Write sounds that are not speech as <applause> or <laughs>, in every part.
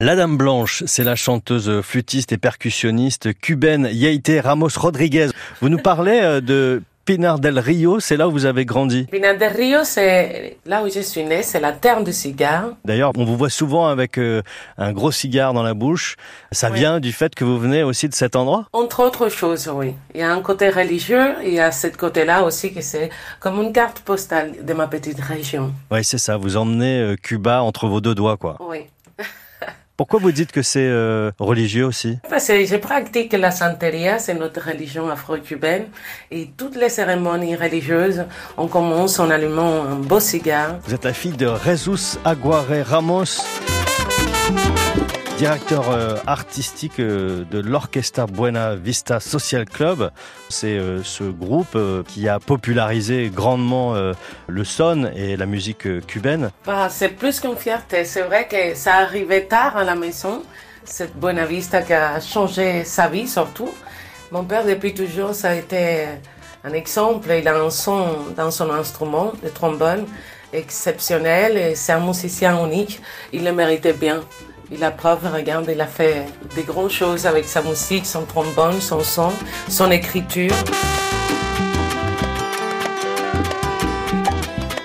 La Dame Blanche, c'est la chanteuse flûtiste et percussionniste cubaine Yaite Ramos Rodriguez. Vous nous parlez euh, de Pinar del Rio, c'est là où vous avez grandi. Pinar del Rio, c'est là où je suis née, c'est la terre du cigare. D'ailleurs, on vous voit souvent avec euh, un gros cigare dans la bouche. Ça vient du fait que vous venez aussi de cet endroit? Entre autres choses, oui. Il y a un côté religieux, il y a ce côté-là aussi que c'est comme une carte postale de ma petite région. Oui, c'est ça. Vous emmenez euh, Cuba entre vos deux doigts, quoi. Oui. Pourquoi vous dites que c'est euh, religieux aussi? Parce que je pratique la santeria, c'est notre religion afro-cubaine, et toutes les cérémonies religieuses, on commence en allumant un beau cigare. Vous êtes la fille de Jesus Aguare Ramos directeur euh, artistique euh, de l'Orchestra Buena Vista Social Club. C'est euh, ce groupe qui a popularisé grandement le son et la musique cubaine. Bah, c'est plus qu'une fierté. C'est vrai que ça arrivait tard à la maison, cette Buena Vista qui a changé sa vie surtout. Mon père, depuis toujours, ça a été un exemple. Il a un son dans son instrument, le trombone, exceptionnel et c'est un musicien unique. Il le méritait bien. Il a preuve, regarde, il a fait des grandes choses avec sa musique, son trombone, son son, son écriture.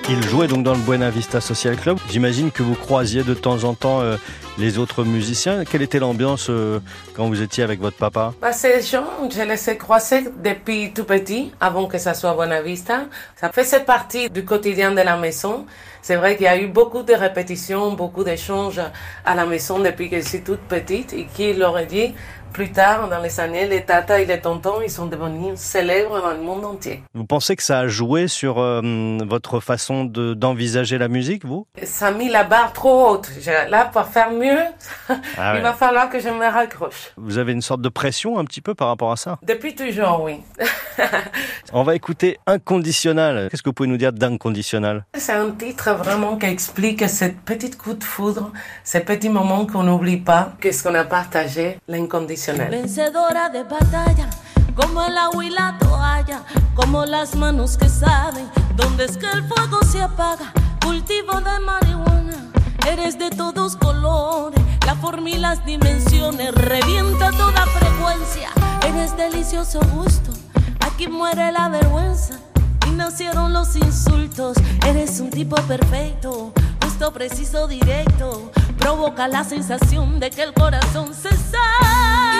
Il jouait donc dans le Buena Vista Social Club. J'imagine que vous croisiez de temps en temps euh, les autres musiciens. Quelle était l'ambiance euh, quand vous étiez avec votre papa? Bah, Ces gens, je les ai croisés depuis tout petit, avant que ça soit Buena Vista. Ça faisait partie du quotidien de la maison. C'est vrai qu'il y a eu beaucoup de répétitions, beaucoup d'échanges à la maison depuis que je suis toute petite et qui l'aurait dit, plus tard, dans les années, les tatas et les tontons, ils sont devenus célèbres dans le monde entier. Vous pensez que ça a joué sur euh, votre façon d'envisager la musique, vous? Ça a mis la barre trop haute. Là, pour faire mieux, ah il va falloir que je me raccroche. Vous avez une sorte de pression un petit peu par rapport à ça? Depuis toujours, oui. <laughs> On va écouter Inconditionnel. Qu'est-ce que vous pouvez nous dire d'Inconditionnel C'est un titre vraiment qui explique cette petite coup de foudre, ces petits moments qu'on n'oublie pas, qu'est-ce qu'on a partagé, l'inconditionnel. Vencedora de batalla, como el agua y la toalla, como las manos que saben dónde es que el fuego se apaga. Cultivo de marihuana, eres de todos colores, la forma y las dimensiones, revienta toda frecuencia. Eres delicioso gusto, aquí muere la vergüenza. Y nacieron los insultos, eres un tipo perfecto, justo, preciso, directo, provoca la sensación de que el corazón se sale.